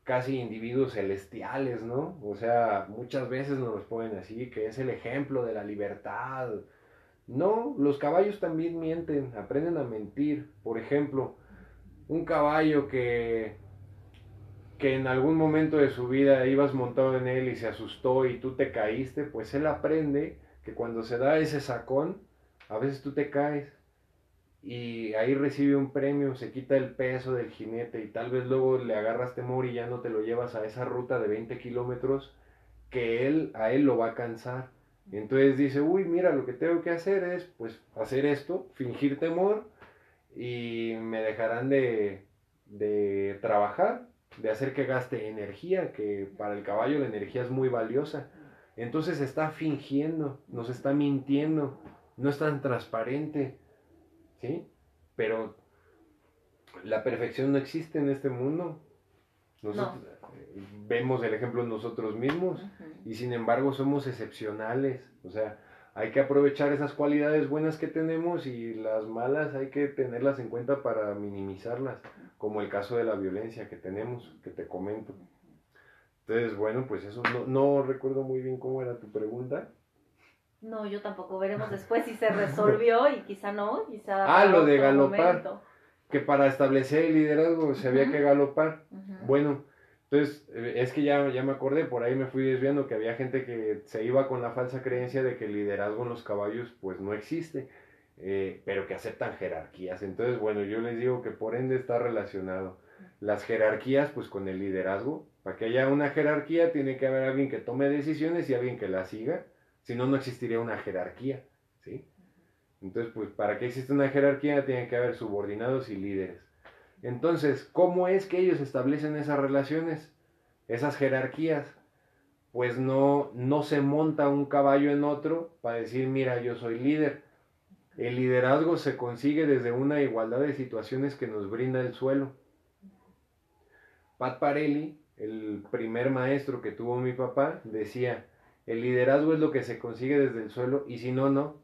B: casi individuos celestiales, ¿no? O sea, muchas veces nos los ponen así, que es el ejemplo de la libertad. No, los caballos también mienten, aprenden a mentir. Por ejemplo, un caballo que, que en algún momento de su vida ibas montado en él y se asustó y tú te caíste, pues él aprende que cuando se da ese sacón, a veces tú te caes y ahí recibe un premio, se quita el peso del jinete y tal vez luego le agarras temor y ya no te lo llevas a esa ruta de 20 kilómetros que él, a él lo va a cansar. Entonces dice, uy, mira, lo que tengo que hacer es pues hacer esto, fingir temor y me dejarán de, de trabajar, de hacer que gaste energía, que para el caballo la energía es muy valiosa. Entonces está fingiendo, nos está mintiendo, no es tan transparente, ¿sí? Pero la perfección no existe en este mundo. Nosotros vemos el ejemplo nosotros mismos y sin embargo somos excepcionales. O sea, hay que aprovechar esas cualidades buenas que tenemos y las malas hay que tenerlas en cuenta para minimizarlas, como el caso de la violencia que tenemos, que te comento. Entonces, bueno, pues eso no, no recuerdo muy bien cómo era tu pregunta.
A: No, yo tampoco. Veremos después si se resolvió y quizá no. Quizá
B: ah, lo de galopar. Que para establecer el liderazgo se había que galopar. Bueno, entonces eh, es que ya, ya me acordé, por ahí me fui desviando que había gente que se iba con la falsa creencia de que el liderazgo en los caballos pues no existe, eh, pero que aceptan jerarquías. Entonces, bueno, yo les digo que por ende está relacionado las jerarquías pues con el liderazgo. Para que haya una jerarquía tiene que haber alguien que tome decisiones y alguien que las siga si no, no existiría una jerarquía, ¿sí? Entonces, pues, para que exista una jerarquía tiene que haber subordinados y líderes. Entonces, ¿cómo es que ellos establecen esas relaciones, esas jerarquías? Pues no, no se monta un caballo en otro para decir, mira, yo soy líder. El liderazgo se consigue desde una igualdad de situaciones que nos brinda el suelo. Pat Parelli, el primer maestro que tuvo mi papá, decía, el liderazgo es lo que se consigue desde el suelo y si no, no.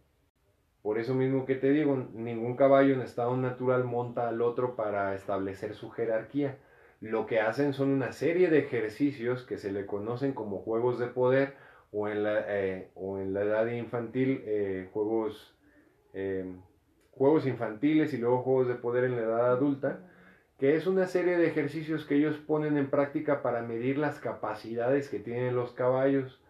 B: Por eso mismo que te digo, ningún caballo en estado natural monta al otro para establecer su jerarquía. Lo que hacen son una serie de ejercicios que se le conocen como juegos de poder o en la, eh, o en la edad infantil eh, juegos, em, juegos infantiles y luego juegos de poder en la edad adulta, que es una serie de ejercicios que ellos ponen en práctica para medir las capacidades que tienen los caballos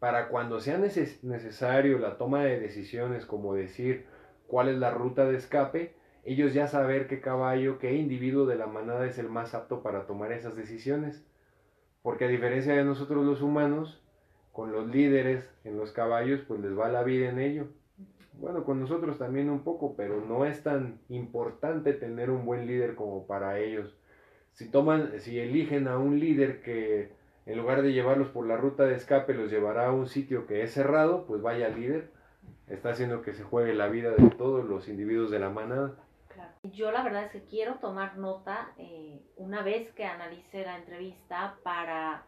B: para cuando sea necesario la toma de decisiones, como decir cuál es la ruta de escape, ellos ya saber qué caballo, qué individuo de la manada es el más apto para tomar esas decisiones. Porque a diferencia de nosotros los humanos, con los líderes en los caballos, pues les va la vida en ello. Bueno, con nosotros también un poco, pero no es tan importante tener un buen líder como para ellos. Si toman, si eligen a un líder que en lugar de llevarlos por la ruta de escape, los llevará a un sitio que es cerrado, pues vaya líder. Está haciendo que se juegue la vida de todos los individuos de la manada.
A: Claro. Yo la verdad es que quiero tomar nota eh, una vez que analice la entrevista para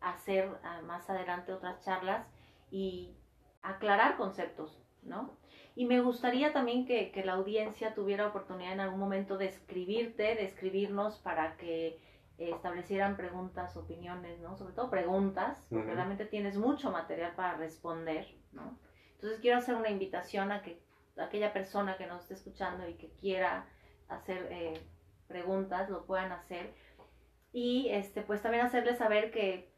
A: hacer ah, más adelante otras charlas y aclarar conceptos, ¿no? Y me gustaría también que, que la audiencia tuviera oportunidad en algún momento de escribirte, de escribirnos para que establecieran preguntas, opiniones, ¿no? Sobre todo preguntas, porque realmente tienes mucho material para responder, ¿no? Entonces quiero hacer una invitación a que aquella persona que nos esté escuchando y que quiera hacer eh, preguntas, lo puedan hacer. Y este, pues también hacerles saber que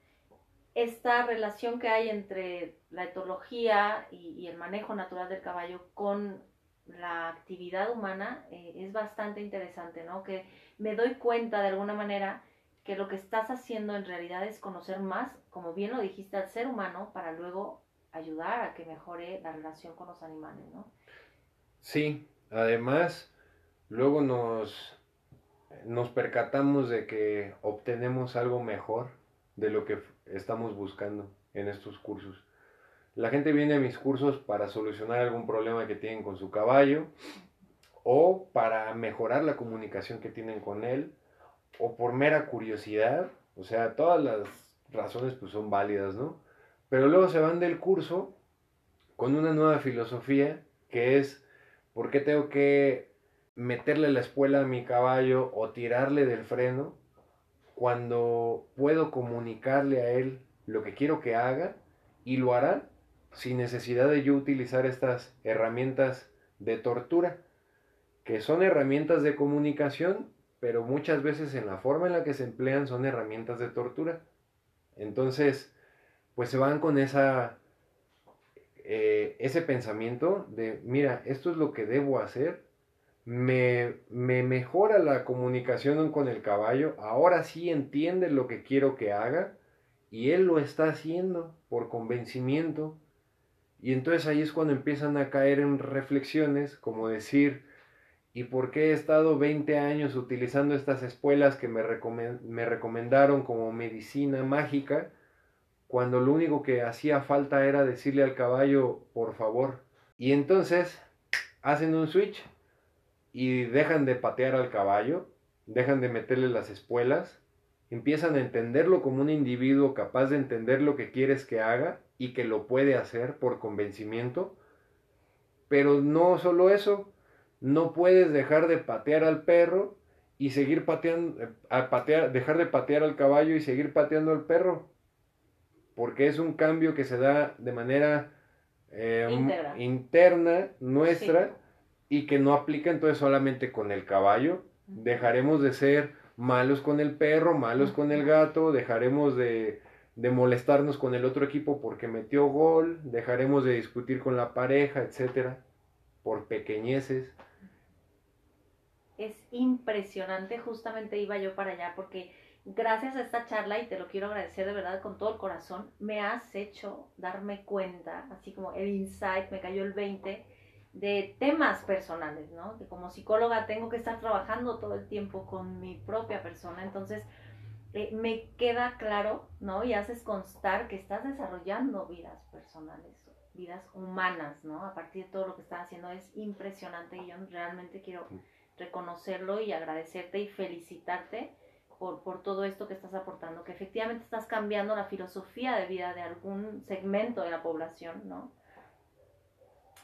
A: esta relación que hay entre la etología y, el manejo natural del caballo con la actividad humana eh, es bastante interesante, ¿no? Que me doy cuenta de alguna manera que lo que estás haciendo en realidad es conocer más, como bien lo dijiste, al ser humano para luego ayudar a que mejore la relación con los animales, ¿no?
B: Sí, además, luego nos, nos percatamos de que obtenemos algo mejor de lo que estamos buscando en estos cursos. La gente viene a mis cursos para solucionar algún problema que tienen con su caballo o para mejorar la comunicación que tienen con él o por mera curiosidad, o sea, todas las razones pues son válidas, ¿no? Pero luego se van del curso con una nueva filosofía que es, ¿por qué tengo que meterle la espuela a mi caballo o tirarle del freno cuando puedo comunicarle a él lo que quiero que haga y lo hará sin necesidad de yo utilizar estas herramientas de tortura, que son herramientas de comunicación pero muchas veces en la forma en la que se emplean son herramientas de tortura. Entonces, pues se van con esa, eh, ese pensamiento de, mira, esto es lo que debo hacer, me, me mejora la comunicación con el caballo, ahora sí entiende lo que quiero que haga y él lo está haciendo por convencimiento. Y entonces ahí es cuando empiezan a caer en reflexiones como decir, ¿y por qué he estado 20 años utilizando estas espuelas que me, me recomendaron como medicina mágica? cuando lo único que hacía falta era decirle al caballo, por favor. Y entonces hacen un switch y dejan de patear al caballo, dejan de meterle las espuelas, empiezan a entenderlo como un individuo capaz de entender lo que quieres que haga y que lo puede hacer por convencimiento. Pero no solo eso, no puedes dejar de patear al perro y seguir pateando, eh, patear, dejar de patear al caballo y seguir pateando al perro. Porque es un cambio que se da de manera eh, interna nuestra y que no aplica entonces solamente con el caballo. Dejaremos de ser malos con el perro, malos con el gato, dejaremos de, de molestarnos con el otro equipo porque metió gol, dejaremos de discutir con la pareja, etcétera, por pequeñeces.
A: Es impresionante, justamente iba yo para allá porque gracias a esta charla, y te lo quiero agradecer de verdad con todo el corazón, me has hecho darme cuenta, así como el insight, me cayó el 20, de temas personales, ¿no? Que como psicóloga tengo que estar trabajando todo el tiempo con mi propia persona, entonces eh, me queda claro, ¿no? Y haces constar que estás desarrollando vidas personales, vidas humanas, ¿no? A partir de todo lo que estás haciendo es impresionante y yo realmente quiero reconocerlo y agradecerte y felicitarte por, todo esto que estás aportando, que efectivamente estás cambiando la filosofía de vida de algún segmento de la población, ¿no?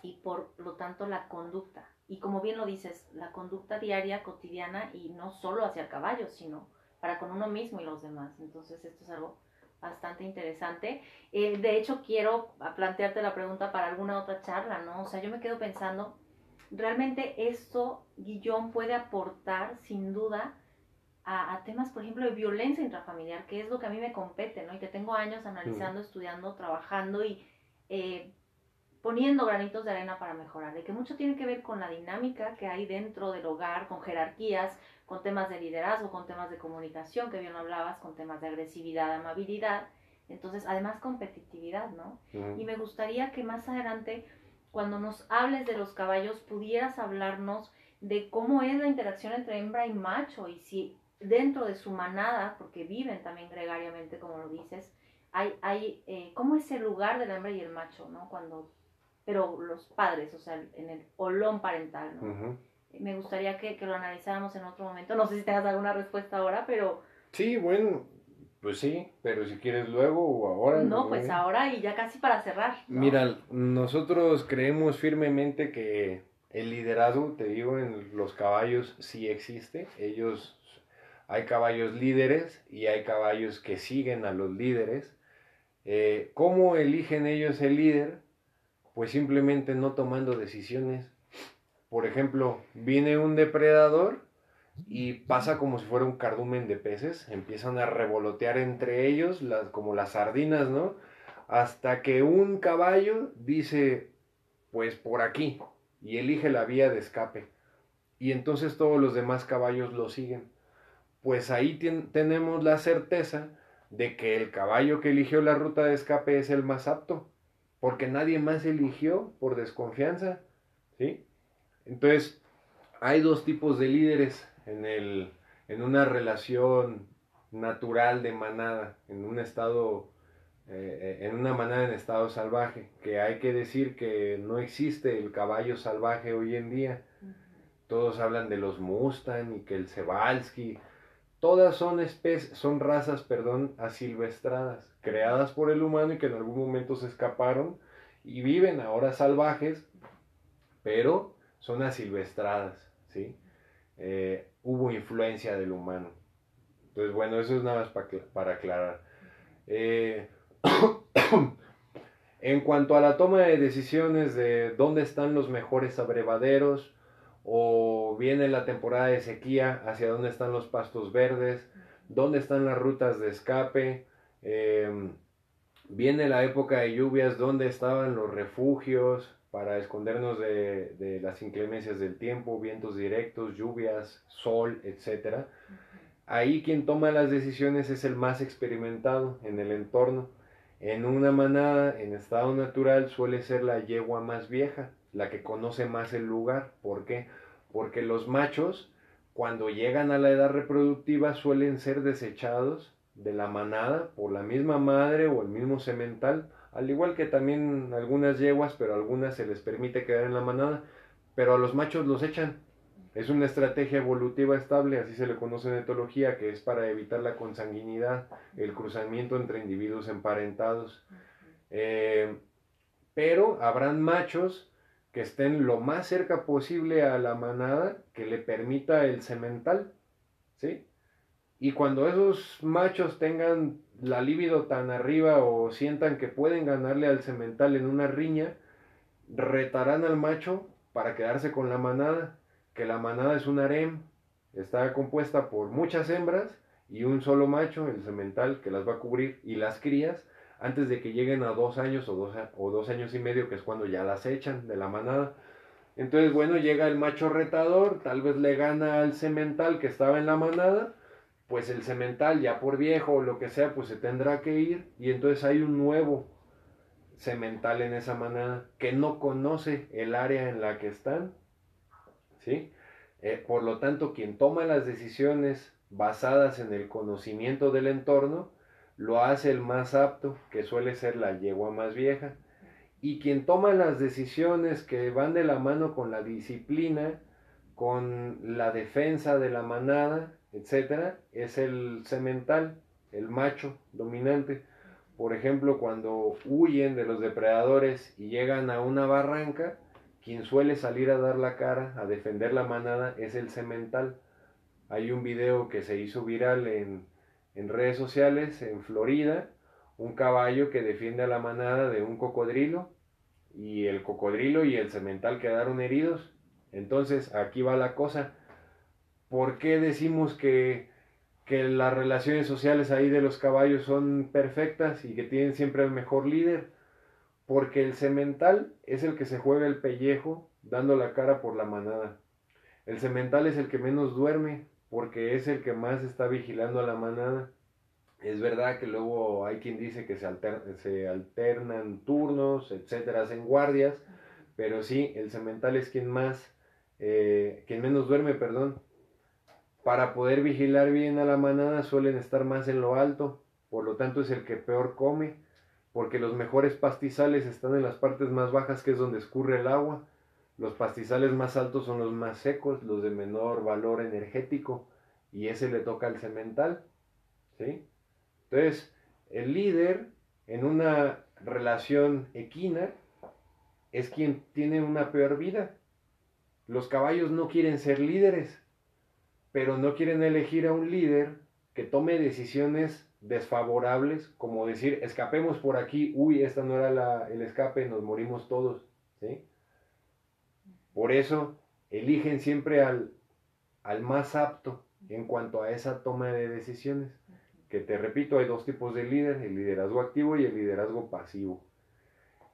A: Y por lo tanto la conducta. Y como bien lo dices, la conducta diaria, cotidiana y no solo hacia el caballo, sino para con uno mismo y los demás. Entonces esto es algo bastante interesante. Eh, de hecho, quiero plantearte la pregunta para alguna otra charla, ¿no? O sea, yo me quedo pensando, realmente esto, Guillón, puede aportar sin duda a, temas, por ejemplo, de violencia intrafamiliar, que es lo que a mí me compete, ¿no? Y que tengo años analizando, estudiando, trabajando y eh, poniendo granitos de arena para mejorar. Y que mucho tiene que ver con la dinámica que hay dentro del hogar, con jerarquías, con temas de liderazgo, con temas de comunicación, que bien hablabas, con temas de agresividad, amabilidad. Entonces, además, competitividad, ¿no? Y me gustaría que más adelante, cuando nos hables de los caballos, pudieras hablarnos de cómo es la interacción entre hembra y macho y si dentro de su manada, porque viven también gregariamente, como lo dices, hay, hay eh, ¿cómo es el lugar del hembra y el macho, no? Cuando, pero los padres, o sea, en el olón parental, ¿no? Me gustaría que, lo analizáramos en otro momento. No sé si tengas alguna respuesta ahora, pero...
B: Sí, bueno, pues sí, pero si quieres luego o ahora.
A: No, pues ahora y ya casi para cerrar.
B: Mira, nosotros creemos firmemente que el liderazgo, te digo, en los caballos sí existe. Ellos hay caballos líderes y hay caballos que siguen a los líderes. Eh, ¿Cómo eligen ellos el líder? Pues simplemente no tomando decisiones. Por ejemplo, viene un depredador y pasa como si fuera un cardumen de peces, empiezan a revolotear entre ellos como las sardinas, ¿no? Hasta que un caballo dice, pues por aquí, y elige la vía de escape. Y entonces todos los demás caballos lo siguen pues ahí tenemos la certeza de que el caballo que eligió la ruta de escape es el más apto, porque nadie más eligió por desconfianza, ¿sí? Entonces, hay dos tipos de líderes en, el, en una relación natural de manada, en un estado, eh, en una manada en estado salvaje, que hay que decir que no existe el caballo salvaje hoy en día. Todos hablan de los Mustang y que el Sebalski, Todas son especies, son razas, perdón, asilvestradas, creadas por el humano y que en algún momento se escaparon y viven ahora salvajes, pero son asilvestradas, ¿sí? Eh, hubo influencia del humano. Entonces, bueno, eso es nada más para, aclarar. Eh, en cuanto a la toma de decisiones de dónde están los mejores abrevaderos o viene la temporada de sequía, hacia dónde están los pastos verdes, dónde están las rutas de escape, em, viene la época de lluvias, dónde estaban los refugios para escondernos de, de, las inclemencias del tiempo, vientos directos, lluvias, sol, etc. Ahí quien toma las decisiones es el más experimentado en el entorno. En una manada, en estado natural, suele ser la yegua más vieja, la que conoce más el lugar. ¿Por qué? Porque los machos, cuando llegan a la edad reproductiva, suelen ser desechados de la manada por la misma madre o el mismo semental, al igual que también algunas yeguas, pero algunas se les permite quedar en la manada, pero a los machos los echan. Es una estrategia evolutiva estable, así se le conoce en etología, que es para evitar la consanguinidad, el cruzamiento entre individuos emparentados. Eh, pero habrán machos que estén lo más cerca posible a la manada que le permita el semental, ¿sí? Y cuando esos machos tengan la libido tan arriba o sientan que pueden ganarle al semental en una riña, retarán al macho para quedarse con la manada, que la manada es un harem, está compuesta por muchas hembras y un solo macho, el semental, que las va a cubrir, y las crías, antes de que lleguen a dos años o dos, o dos años y medio, que es cuando ya las echan de la manada. Entonces, bueno, llega el macho retador, tal vez le gana al semental que estaba en la manada, pues el semental ya por viejo o lo que sea, pues se tendrá que ir y entonces hay un nuevo semental en esa manada que no conoce el área en la que están, ¿sí? Eh, por lo tanto, quien toma las decisiones basadas en el conocimiento del entorno, lo hace el más apto, que suele ser la yegua más vieja. Y quien toma las decisiones que van de la mano con la disciplina, con la defensa de la manada, etcétera, es el semental, el macho dominante. Por ejemplo, cuando huyen de los depredadores y llegan a una barranca, quien suele salir a dar la cara, a defender la manada, es el semental. Hay un video que se hizo viral en, en redes sociales en Florida un caballo que defiende a la manada de un cocodrilo y el cocodrilo y el cemental quedaron heridos. Entonces aquí va la cosa. ¿Por qué decimos que, que las relaciones sociales ahí de los caballos son perfectas y que tienen siempre el mejor líder? Porque el cemental es el que se juega el pellejo dando la cara por la manada. El cemental es el que menos duerme porque es el que más está vigilando a la manada. Es verdad que luego hay quien dice que se, se alternan turnos, etcétera, hacen guardias, pero sí, el cemental es quien más, eh, quien menos duerme, perdón. Para poder vigilar bien a la manada suelen estar más en lo alto, por lo tanto es el que peor come, porque los mejores pastizales están en las partes más bajas, que es donde escurre el agua. Los pastizales más altos son los más secos, los de menor valor energético, y ese le toca al cemental. ¿sí? Entonces, el líder en una relación equina es quien tiene una peor vida. Los caballos no quieren ser líderes, pero no quieren elegir a un líder que tome decisiones desfavorables, como decir, escapemos por aquí, uy, esta no era el escape, nos morimos todos. ¿sí? Por eso eligen siempre al, al más apto en cuanto a esa toma de decisiones. Que te repito, hay dos tipos de líder, el liderazgo activo y el liderazgo pasivo.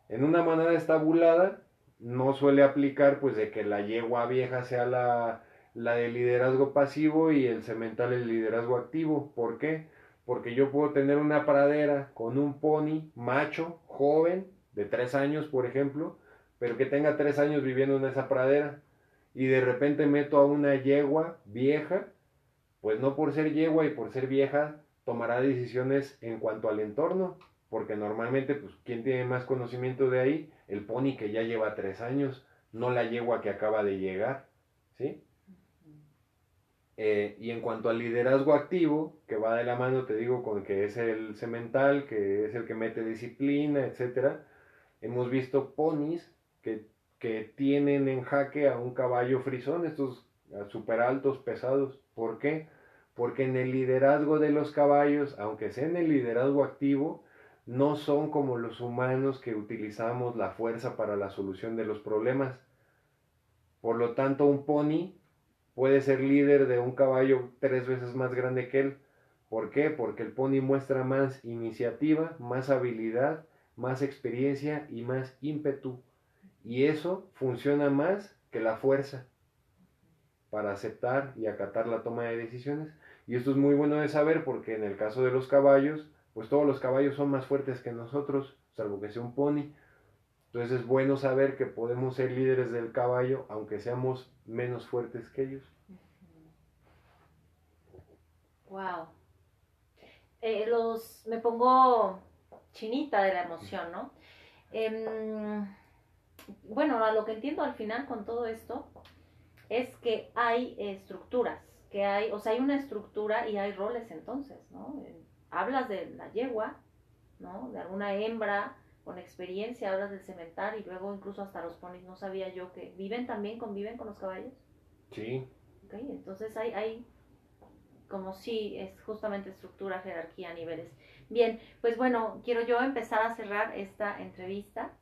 B: En una manada estabulada no suele aplicar pues de que la yegua vieja sea la, la de liderazgo pasivo y el cemental el liderazgo activo. ¿Por qué? Porque yo puedo tener una pradera con un pony macho, joven, de tres años, por ejemplo, pero que tenga tres años viviendo en esa pradera y de repente meto a una yegua vieja, pues no por ser yegua y por ser vieja tomará decisiones en cuanto al entorno, porque normalmente, pues, ¿quién tiene más conocimiento de ahí? El pony que ya lleva tres años, no la yegua que acaba de llegar, ¿sí? Eh, y en cuanto al liderazgo activo, que va de la mano, te digo, con que es el semental, que es el que mete disciplina, etcétera, hemos visto ponis que, tienen en jaque a un caballo frisón, estos super altos, pesados. ¿Por qué? Porque en el liderazgo de los caballos, aunque sea en el liderazgo activo, no son como los humanos que utilizamos la fuerza para la solución de los problemas. Por lo tanto, un pony puede ser líder de un caballo tres veces más grande que él. ¿Por qué? Porque el pony muestra más iniciativa, más habilidad, más experiencia y más ímpetu. Y eso funciona más que la fuerza para aceptar y acatar la toma de decisiones. Y esto es muy bueno de saber porque en el caso de los caballos, pues todos los caballos son más fuertes que nosotros, salvo que sea un pony. Entonces es bueno saber que podemos ser líderes del caballo aunque seamos menos fuertes que ellos.
A: Wow. Eh, los, me pongo chinita de la emoción, ¿no? Em, bueno, a lo que entiendo al final con todo esto es que hay estructuras, que hay, o sea, hay una estructura y hay roles entonces, ¿no? Hablas de la yegua, ¿no? De alguna hembra con experiencia, hablas del cemental y luego incluso hasta los ponis, no sabía yo que viven también, conviven con los caballos.
B: Sí.
A: Ok, entonces hay, hay como si es justamente estructura, jerarquía, niveles. Bien, pues bueno, quiero yo empezar a cerrar esta entrevista,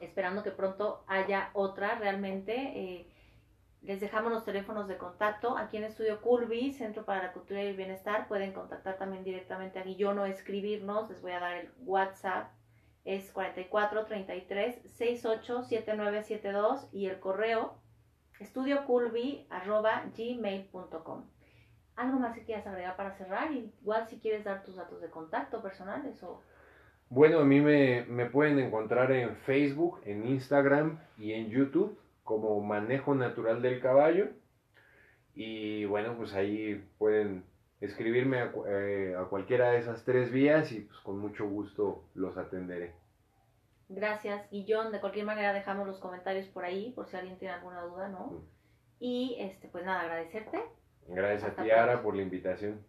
A: esperando que pronto haya otra realmente. Eh, les dejamos los teléfonos de contacto aquí en Estudio Culvi, Centro para la Cultura y el Bienestar. Pueden contactar también directamente a Guillón o escribirnos. Les voy a dar el WhatsApp. Es 44 33 68 7972 y el correo estudioculvi.gmail.com. ¿Algo más que quieras agregar para cerrar? Igual si quieres dar tus datos de contacto personales o...
B: Bueno, a mí me, me pueden encontrar en Facebook, en Instagram y en YouTube como Manejo Natural del Caballo. Y bueno, pues ahí pueden escribirme a, eh, a, cualquiera de esas tres vías y pues con mucho gusto los atenderé.
A: Gracias, Guillón. De cualquier manera dejamos los comentarios por ahí por si alguien tiene alguna duda, ¿no? Y este, pues nada, agradecerte.
B: Gracias a ti, Ara, por la invitación.